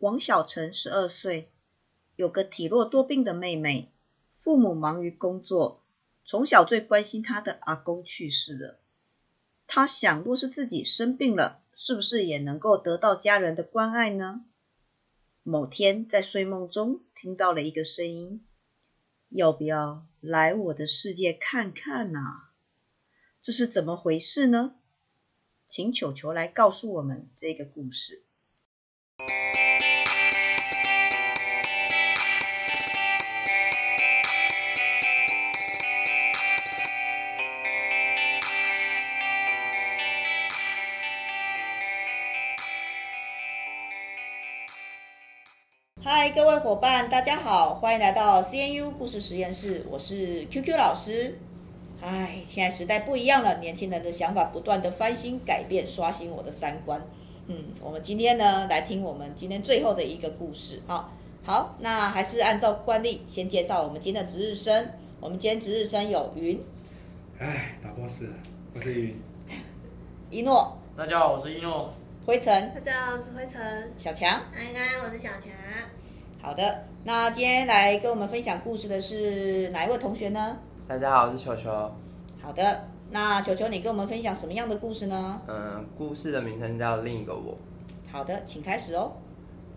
王小晨十二岁，有个体弱多病的妹妹，父母忙于工作，从小最关心他的阿公去世了。他想，若是自己生病了，是不是也能够得到家人的关爱呢？某天在睡梦中听到了一个声音：“要不要来我的世界看看啊？”这是怎么回事呢？请球球来告诉我们这个故事。嗨，各位伙伴，大家好，欢迎来到 CNU 故事实验室，我是 QQ 老师。唉，现在时代不一样了，年轻人的想法不断的翻新改变，刷新我的三观。嗯，我们今天呢，来听我们今天最后的一个故事。啊，好，那还是按照惯例，先介绍我们今天的值日生。我们今天值日生有云。唉，打 boss 了，我是云。一诺。大家好，我是一诺。灰尘。大家好，我是灰尘。小强。安安，我是小强。好的，那今天来跟我们分享故事的是哪一位同学呢？大家好，我是球球。好的，那球球，你跟我们分享什么样的故事呢？嗯，故事的名称叫《另一个我》。好的，请开始哦。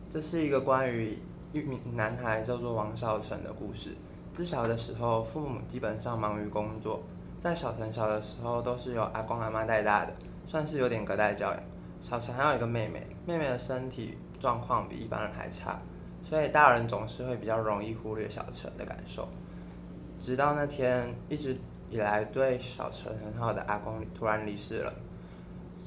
这是一个关于一名男孩叫做王少成的故事。自小的时候，父母基本上忙于工作，在小成小的时候都是由阿公阿妈带大的，算是有点隔代教养。小陈还有一个妹妹，妹妹的身体状况比一般人还差，所以大人总是会比较容易忽略小陈的感受。直到那天，一直以来对小陈很好的阿公突然离世了。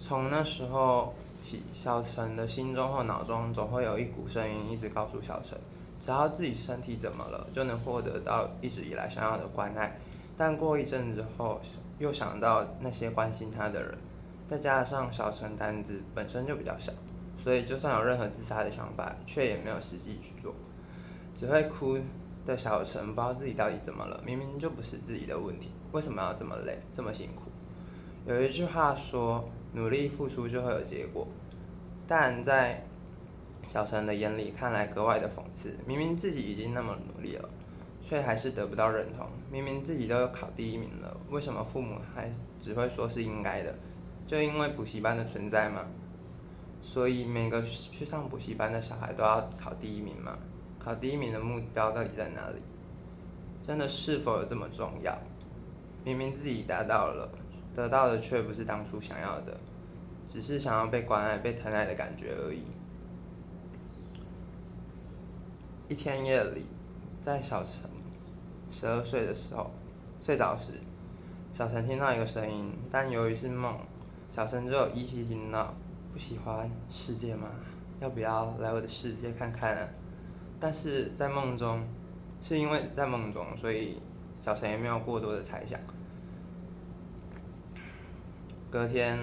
从那时候起，小陈的心中或脑中总会有一股声音一直告诉小陈，只要自己身体怎么了，就能获得到一直以来想要的关爱。但过一阵子后，又想到那些关心他的人，再加上小陈胆子本身就比较小，所以就算有任何自杀的想法，却也没有实际去做，只会哭。的小陈不知道自己到底怎么了，明明就不是自己的问题，为什么要这么累，这么辛苦？有一句话说，努力付出就会有结果，但在小陈的眼里看来格外的讽刺。明明自己已经那么努力了，却还是得不到认同。明明自己都有考第一名了，为什么父母还只会说是应该的？就因为补习班的存在吗？所以每个去上补习班的小孩都要考第一名吗？考第一名的目标到底在哪里？真的是否有这么重要？明明自己达到了，得到的却不是当初想要的，只是想要被关爱、被疼爱的感觉而已。一天夜里，在小陈十二岁的时候睡着时，小陈听到一个声音，但由于是梦，小成只有依稀听到：“不喜欢世界吗？要不要来我的世界看看啊？”但是在梦中，是因为在梦中，所以小陈也没有过多的猜想。隔天，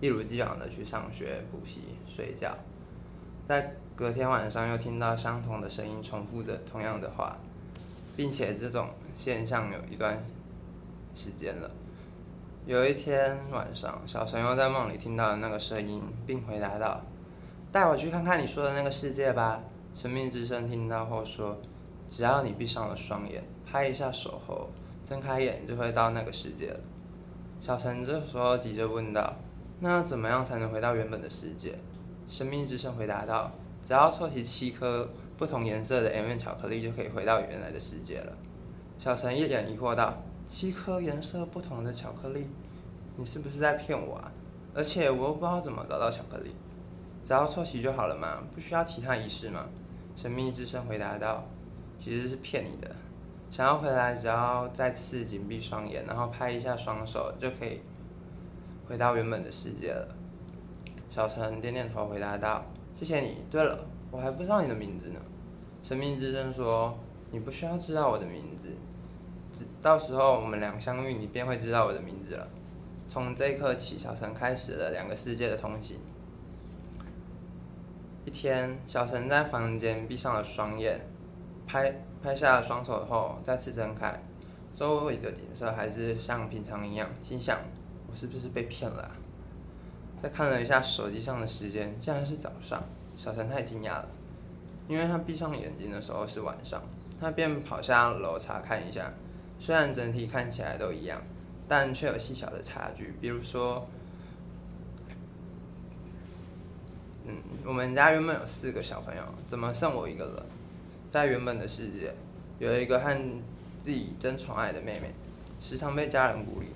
一如既往的去上学、补习、睡觉，在隔天晚上又听到相同的声音重复着同样的话，并且这种现象有一段时间了。有一天晚上，小陈又在梦里听到了那个声音，并回答道：“带我去看看你说的那个世界吧。”生命之声听到后说：“只要你闭上了双眼，拍一下手后，睁开眼就会到那个世界了。”小陈这时候急着问道：“那要怎么样才能回到原本的世界？”生命之声回答道：“只要凑齐七颗不同颜色的 M&M 巧克力，就可以回到原来的世界了。”小陈一脸疑惑道：“七颗颜色不同的巧克力？你是不是在骗我啊？而且我又不知道怎么找到巧克力，只要凑齐就好了嘛，不需要其他仪式嘛？”神秘之声回答道：“其实是骗你的，想要回来，只要再次紧闭双眼，然后拍一下双手，就可以回到原本的世界了。”小陈点点头回答道：“谢谢你。对了，我还不知道你的名字呢。”神秘之声说：“你不需要知道我的名字，到时候我们俩相遇，你便会知道我的名字了。”从这一刻起，小陈开始了两个世界的通行。一天，小陈在房间闭上了双眼，拍拍下了双手后，再次睁开，周围的景色还是像平常一样。心想：我是不是被骗了？再看了一下手机上的时间，竟然是早上。小陈太惊讶了，因为他闭上眼睛的时候是晚上，他便跑下楼查看一下。虽然整体看起来都一样，但却有细小的差距。比如说，嗯，我们家原本有四个小朋友，怎么剩我一个了？在原本的世界，有一个和自己真宠爱的妹妹，时常被家人孤立，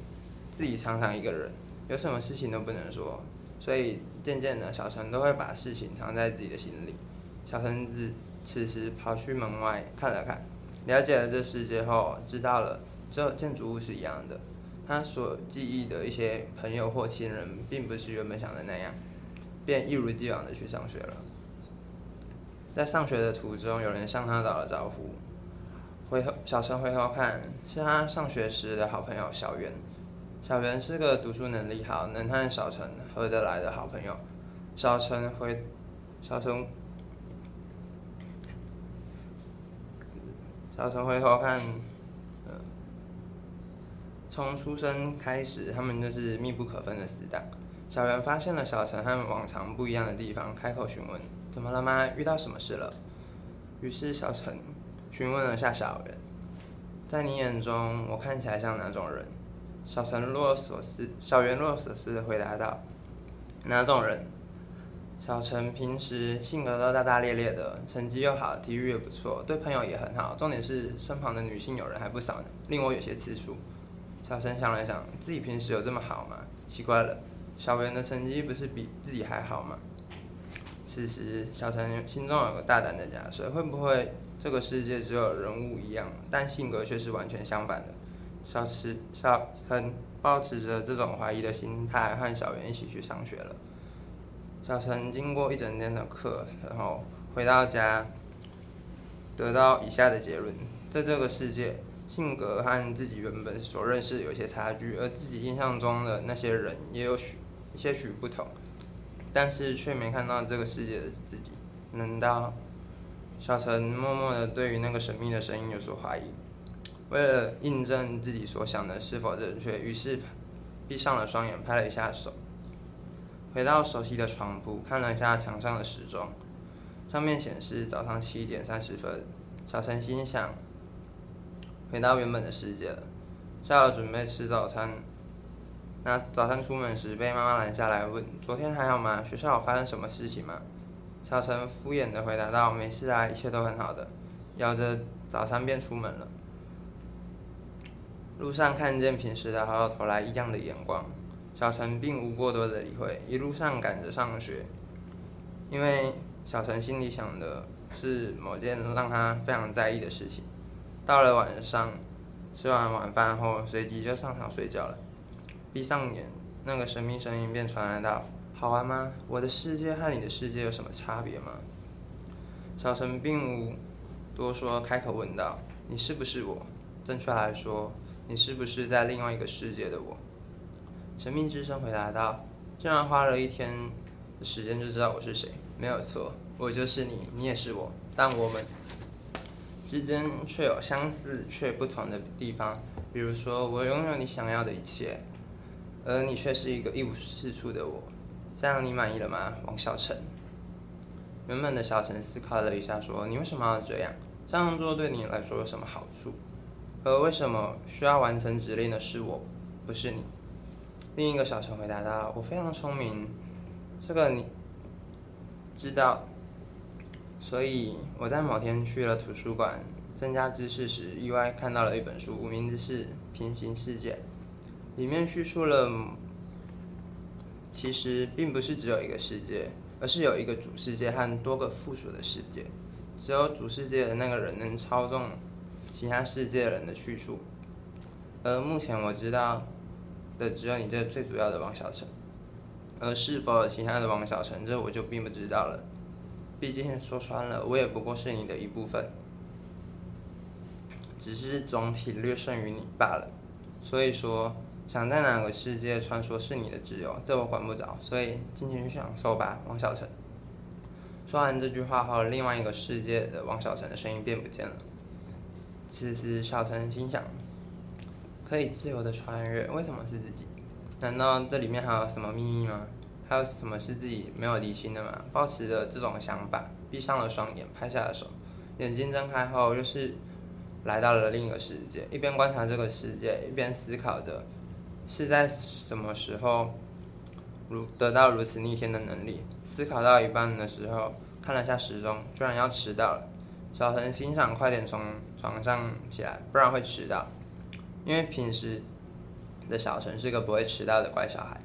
自己常常一个人，有什么事情都不能说，所以渐渐的，小陈都会把事情藏在自己的心里。小陈子此时跑去门外看了看，了解了这世界后，知道了这建筑物是一样的。他所记忆的一些朋友或亲人，并不是原本想的那样，便一如既往的去上学了。在上学的途中，有人向他打了招呼。回头，小陈回头看，是他上学时的好朋友小袁。小袁是个读书能力好、能和小陈合得来的好朋友。小陈回，小陈。小陈回头看，嗯，从出生开始，他们就是密不可分的死党。小袁发现了小陈和往常不一样的地方，开口询问：“怎么了吗？遇到什么事了？”于是小陈询问了下小袁：“在你眼中，我看起来像哪种人？”小陈若有所思，小袁若有所思的回答道：“哪种人？”小陈平时性格都大大咧咧的，成绩又好，体育也不错，对朋友也很好。重点是身旁的女性友人还不少呢，令我有些吃醋。小陈想了想，自己平时有这么好吗？奇怪了，小袁的成绩不是比自己还好吗？此时，小陈心中有个大胆的假设：会不会这个世界只有人物一样，但性格却是完全相反的？小池小陈抱持着这种怀疑的心态，和小袁一起去上学了。小陈经过一整天的课，然后回到家，得到以下的结论：在这个世界，性格和自己原本所认识有些差距，而自己印象中的那些人也有许些许不同，但是却没看到这个世界的自己。难道？小陈默默的对于那个神秘的声音有所怀疑。为了印证自己所想的是否正确，于是闭上了双眼，拍了一下手。回到熟悉的床铺，看了一下墙上的时钟，上面显示早上七点三十分。小陈心想，回到原本的世界了。下午准备吃早餐，那早餐出门时被妈妈拦下来问：“昨天还好吗？学校有发生什么事情吗？”小陈敷衍的回答道：“没事啊，一切都很好的。”咬着早餐便出门了。路上看见平时的好友投来异样的眼光。小陈并无过多的理会，一路上赶着上学，因为小陈心里想的是某件让他非常在意的事情。到了晚上，吃完晚饭后，随即就上床睡觉了。闭上眼，那个神秘声音便传来道：“好玩吗？我的世界和你的世界有什么差别吗？”小陈并无多说，开口问道：“你是不是我？正确来说，你是不是在另外一个世界的我？”神秘之声回答道：“竟然花了一天的时间就知道我是谁，没有错，我就是你，你也是我，但我们之间却有相似却不同的地方。比如说，我拥有你想要的一切，而你却是一个一无是处的我。这样你满意了吗，王小晨？”原本的小陈思考了一下，说：“你为什么要这样？这样做对你来说有什么好处？而为什么需要完成指令的是我，不是你？”另一个小陈回答道：“我非常聪明，这个你知道。所以我在某天去了图书馆增加知识时，意外看到了一本书，名字是《平行世界》，里面叙述了，其实并不是只有一个世界，而是有一个主世界和多个附属的世界。只有主世界的那个人能操纵其他世界人的去处，而目前我知道。”的只有你这最主要的王小陈，而是否有其他的王小陈，这我就并不知道了。毕竟说穿了，我也不过是你的一部分，只是总体略胜于你罢了。所以说，想在哪个世界穿梭是你的自由，这我管不着。所以尽情去享受吧，王小陈。说完这句话后，另外一个世界的王小陈的声音便不见了。此时，小陈心想。可以自由的穿越，为什么是自己？难道这里面还有什么秘密吗？还有什么是自己没有理清的吗？抱持着这种想法，闭上了双眼，拍下了手。眼睛睁开后，又是来到了另一个世界，一边观察这个世界，一边思考着是在什么时候如得到如此逆天的能力。思考到一半的时候，看了下时钟，居然要迟到了。小陈心想：快点从床上起来，不然会迟到。因为平时的小陈是个不会迟到的乖小孩。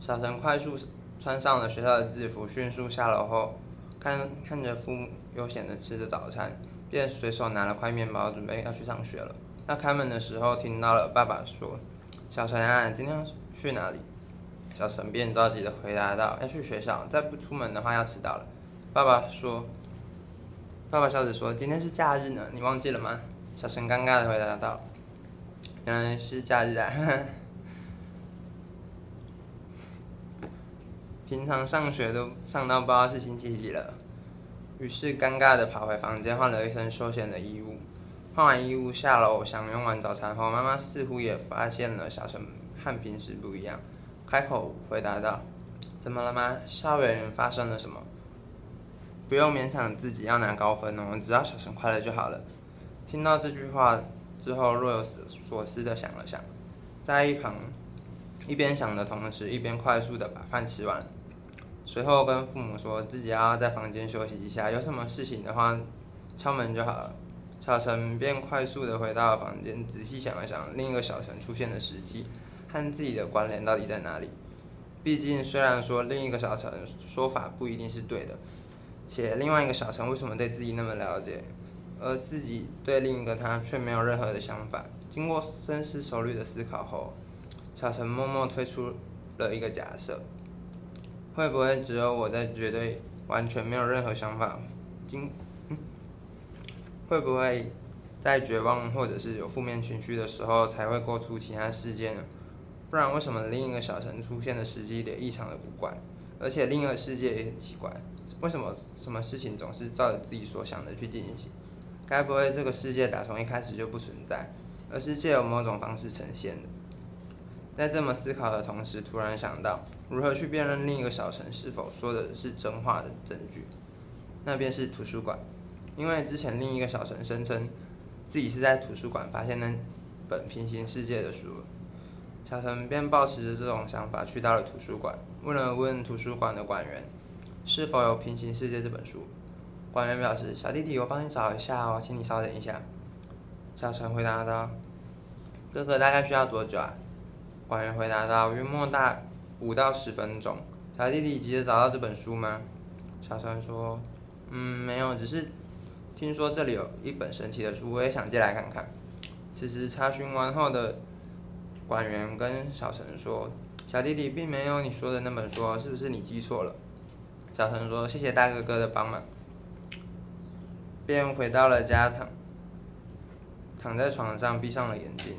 小陈快速穿上了学校的制服，迅速下楼后，看看着父母悠闲的吃着早餐，便随手拿了块面包，准备要去上学了。要开门的时候，听到了爸爸说：“小陈啊，今天要去哪里？”小陈便着急的回答道：“要去学校，再不出门的话要迟到了。”爸爸说：“爸爸笑着说，今天是假日呢，你忘记了吗？”小陈尴尬的回答道。原来是假日啊！平常上学都上到不知道是星期几了，于是尴尬的跑回房间换了一身休闲的衣物。换完衣物下楼享用完早餐后，妈妈似乎也发现了小陈和平时不一样，开口回答道：“怎么了吗？校园发生了什么？不用勉强自己要拿高分哦，只要小陈快乐就好了。”听到这句话。之后若有所思的想了想，在一旁一边想的同时，一边快速的把饭吃完，随后跟父母说自己要在房间休息一下，有什么事情的话敲门就好了。小陈便快速的回到了房间，仔细想了想另一个小陈出现的时机和自己的关联到底在哪里。毕竟虽然说另一个小陈说法不一定是对的，且另外一个小陈为什么对自己那么了解？而自己对另一个他却没有任何的想法。经过深思熟虑的思考后，小陈默默推出了一个假设：会不会只有我在绝对完全没有任何想法？经，会不会在绝望或者是有负面情绪的时候才会过出其他事件呢？不然为什么另一个小陈出现的时机点异常的古怪？而且另一个世界也很奇怪，为什么什么事情总是照着自己所想的去进行？该不会这个世界打从一开始就不存在，而是借由某种方式呈现的？在这么思考的同时，突然想到如何去辨认另一个小陈是否说的是真话的证据。那便是图书馆，因为之前另一个小陈声称自己是在图书馆发现那本平行世界的书，小陈便抱持着这种想法去到了图书馆，问了问图书馆的馆员是否有《平行世界》这本书。馆员表示：“小弟弟，我帮你找一下哦，请你稍等一下。”小陈回答道：“哥哥，大概需要多久啊？”馆员回答道：“约莫大五到十分钟。”小弟弟急着找到这本书吗？小陈说：“嗯，没有，只是听说这里有一本神奇的书，我也想借来看看。”此时查询完后的馆员跟小陈说：“小弟弟并没有你说的那本书，是不是你记错了？”小陈说：“谢谢大哥哥的帮忙。”便回到了家躺，躺在床上，闭上了眼睛。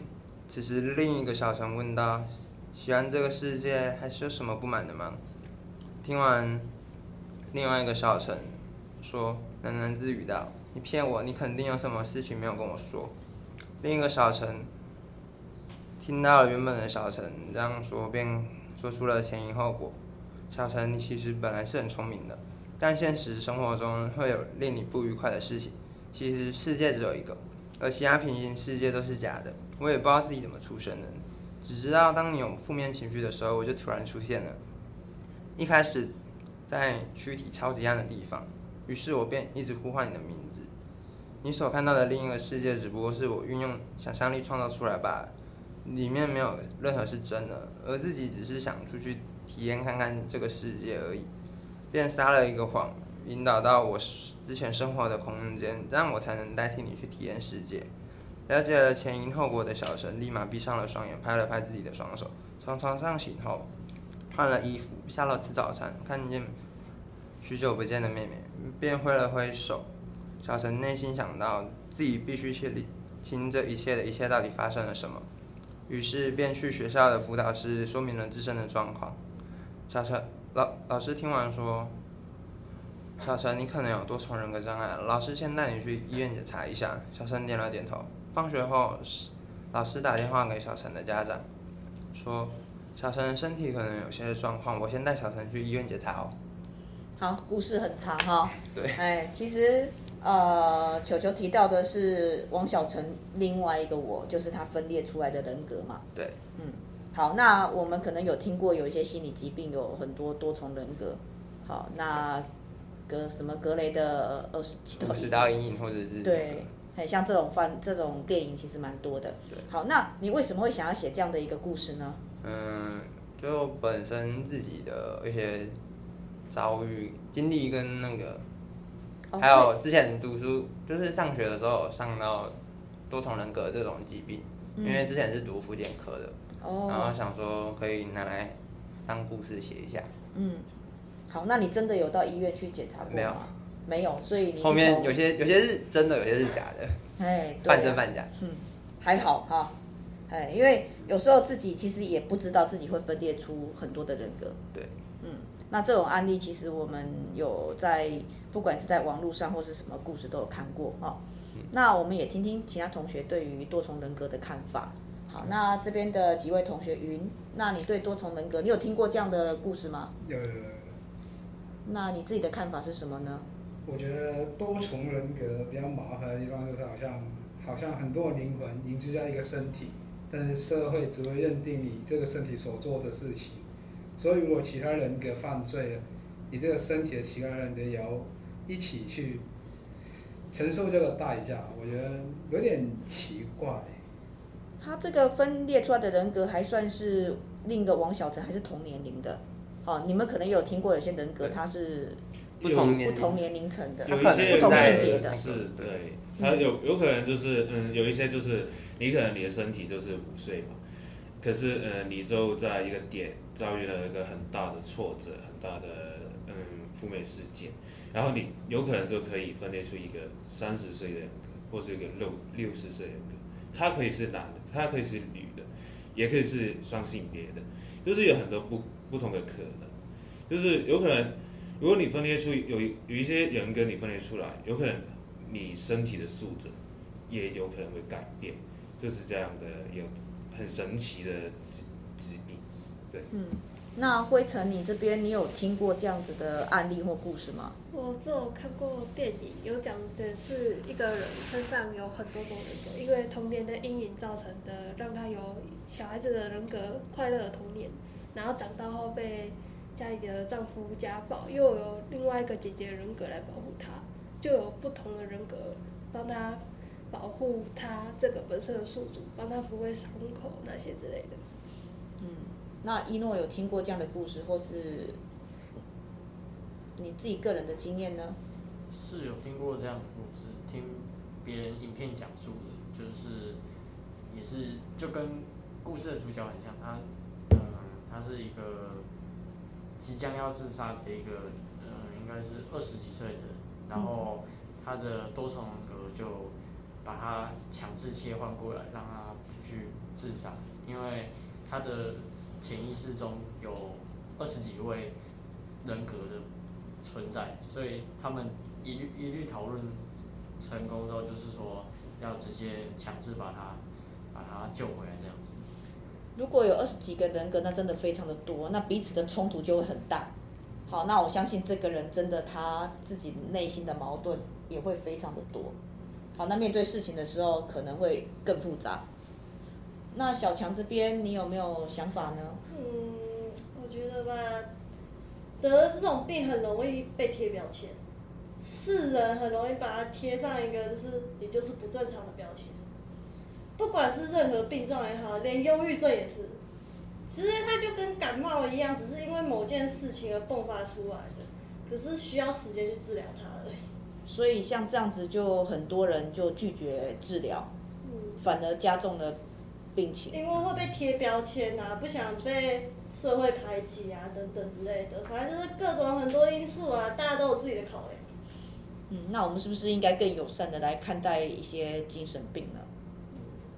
此时，另一个小陈问道：“喜欢这个世界，还是有什么不满的吗？”听完，另外一个小陈说，喃喃自语道：“你骗我，你肯定有什么事情没有跟我说。”另一个小陈听到了原本的小陈这样说，便说出了前因后果：“小陈，你其实本来是很聪明的。”但现实生活中会有令你不愉快的事情。其实世界只有一个，而其他平行世界都是假的。我也不知道自己怎么出生的，只知道当你有负面情绪的时候，我就突然出现了。一开始在躯体超级暗的地方，于是我便一直呼唤你的名字。你所看到的另一个世界，只不过是我运用想象力创造出来罢了，里面没有任何是真的，而自己只是想出去体验看看这个世界而已。便撒了一个谎，引导到我之前生活的空间，这样我才能代替你去体验世界。了解了前因后果的小陈，立马闭上了双眼，拍了拍自己的双手，从床上醒后，换了衣服，下楼吃早餐，看见许久不见的妹妹，便挥了挥手。小陈内心想到，自己必须去听这一切的一切到底发生了什么，于是便去学校的辅导室说明了自身的状况。小陈。老老师听完说：“小陈，你可能有多重人格障碍，老师先带你去医院检查一下。”小陈点了点头。放学后，老师打电话给小陈的家长，说：“小陈身体可能有些状况，我先带小陈去医院检查哦。”好，故事很长哈。对。哎，其实呃，球球提到的是王小成另外一个我，就是他分裂出来的人格嘛。对。嗯，好，那我们可能有听过有一些心理疾病有很多多重人格。好，那格什么格雷的二十十道阴影，或者是对。很像这种番这种电影其实蛮多的。对。好，那你为什么会想要写这样的一个故事呢？嗯，就本身自己的一些遭遇、经历跟那个，哦、还有之前读书，就是上学的时候上到多重人格这种疾病，嗯、因为之前是读福建科的，哦、然后想说可以拿来当故事写一下。嗯。好，那你真的有到医院去检查过吗？没有。没有，所以你后面有些有些是真的，有些是假的，哎，半、啊、真半假。嗯，还好哈，哎，因为有时候自己其实也不知道自己会分裂出很多的人格。对，嗯，那这种案例其实我们有在不管是在网络上或是什么故事都有看过哈。嗯、那我们也听听其他同学对于多重人格的看法。好，那这边的几位同学，云，那你对多重人格，你有听过这样的故事吗？有有有。那你自己的看法是什么呢？我觉得多重人格比较麻烦的地方就是好像，好像很多灵魂凝聚在一个身体，但是社会只会认定你这个身体所做的事情，所以如果其他人格犯罪了，你这个身体的其他人格也要一起去承受这个代价，我觉得有点奇怪。他这个分裂出来的人格还算是另一个王小晨，还是同年龄的？哦，你们可能有听过有些人格他是。不同年不同年龄层的，有一些不同性别的，是对，他有有可能就是嗯，有一些就是你可能你的身体就是五岁嘛，可是呃，你就在一个点遭遇了一个很大的挫折，很大的嗯负面事件，然后你有可能就可以分裂出一个三十岁的人格，或是一个六六十岁人格，他可以是男的，它可以是女的，也可以是双性别的，就是有很多不不同的可能，就是有可能。如果你分裂出有有一些人跟你分裂出来，有可能你身体的素质也有可能会改变，就是这样的有很神奇的疾疾病，对。嗯，那辉成，你这边你有听过这样子的案例或故事吗？我只有看过电影，有讲的是一个人身上有很多种人格，因为童年的阴影造成的，让他有小孩子的人格快乐的童年，然后长大后被。家里的丈夫家暴，又有另外一个姐姐人格来保护他，就有不同的人格帮他保护他这个本身的宿主，帮他抚慰伤口那些之类的。嗯，那一诺有听过这样的故事，或是你自己个人的经验呢？是有听过这样的故事，听别人影片讲述的，就是也是就跟故事的主角很像，他嗯，他是一个。即将要自杀的一个，呃，应该是二十几岁的，然后他的多重人格就把他强制切换过来，让他不去自杀，因为他的潜意识中有二十几位人格的存在，所以他们一律一律讨论成功之后，就是说要直接强制把他把他救回来这样子。如果有二十几个人格，那真的非常的多，那彼此的冲突就会很大。好，那我相信这个人真的他自己内心的矛盾也会非常的多。好，那面对事情的时候可能会更复杂。那小强这边你有没有想法呢？嗯，我觉得吧，得了这种病很容易被贴标签，世人很容易把它贴上一个就是也就是不正常的标签。不管是任何病状也好，连忧郁症也是，其实它就跟感冒一样，只是因为某件事情而迸发出来的，可是需要时间去治疗它而已。所以像这样子，就很多人就拒绝治疗，嗯，反而加重了病情。因为会被贴标签啊，不想被社会排挤啊，等等之类的，反正就是各种很多因素啊，大家都有自己的考量。嗯，那我们是不是应该更友善的来看待一些精神病呢？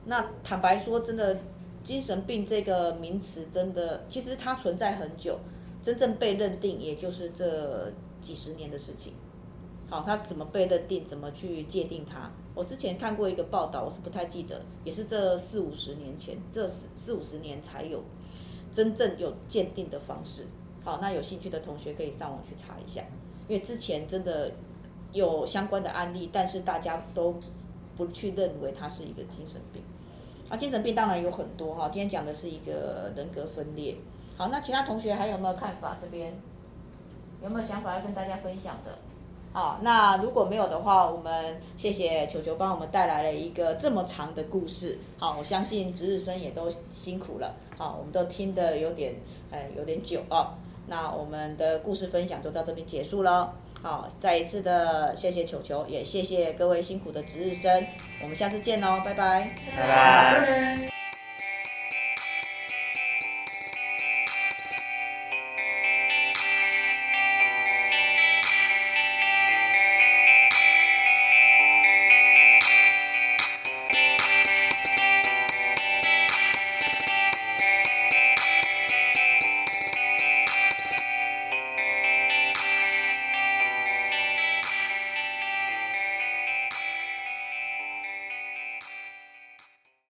那坦白说，真的，精神病这个名词真的，其实它存在很久，真正被认定也就是这几十年的事情。好，它怎么被认定，怎么去界定它？我之前看过一个报道，我是不太记得，也是这四五十年前，这四四五十年才有真正有鉴定的方式。好，那有兴趣的同学可以上网去查一下。因为之前真的有相关的案例，但是大家都不去认为他是一个精神病。啊，精神病当然有很多哈，今天讲的是一个人格分裂。好，那其他同学还有没有看法？这边有没有想法要跟大家分享的？好，那如果没有的话，我们谢谢球球帮我们带来了一个这么长的故事。好，我相信值日生也都辛苦了。好，我们都听得有点，哎，有点久哦。那我们的故事分享就到这边结束了。好，再一次的谢谢球球，也谢谢各位辛苦的值日生。我们下次见喽，拜拜。拜拜。拜拜。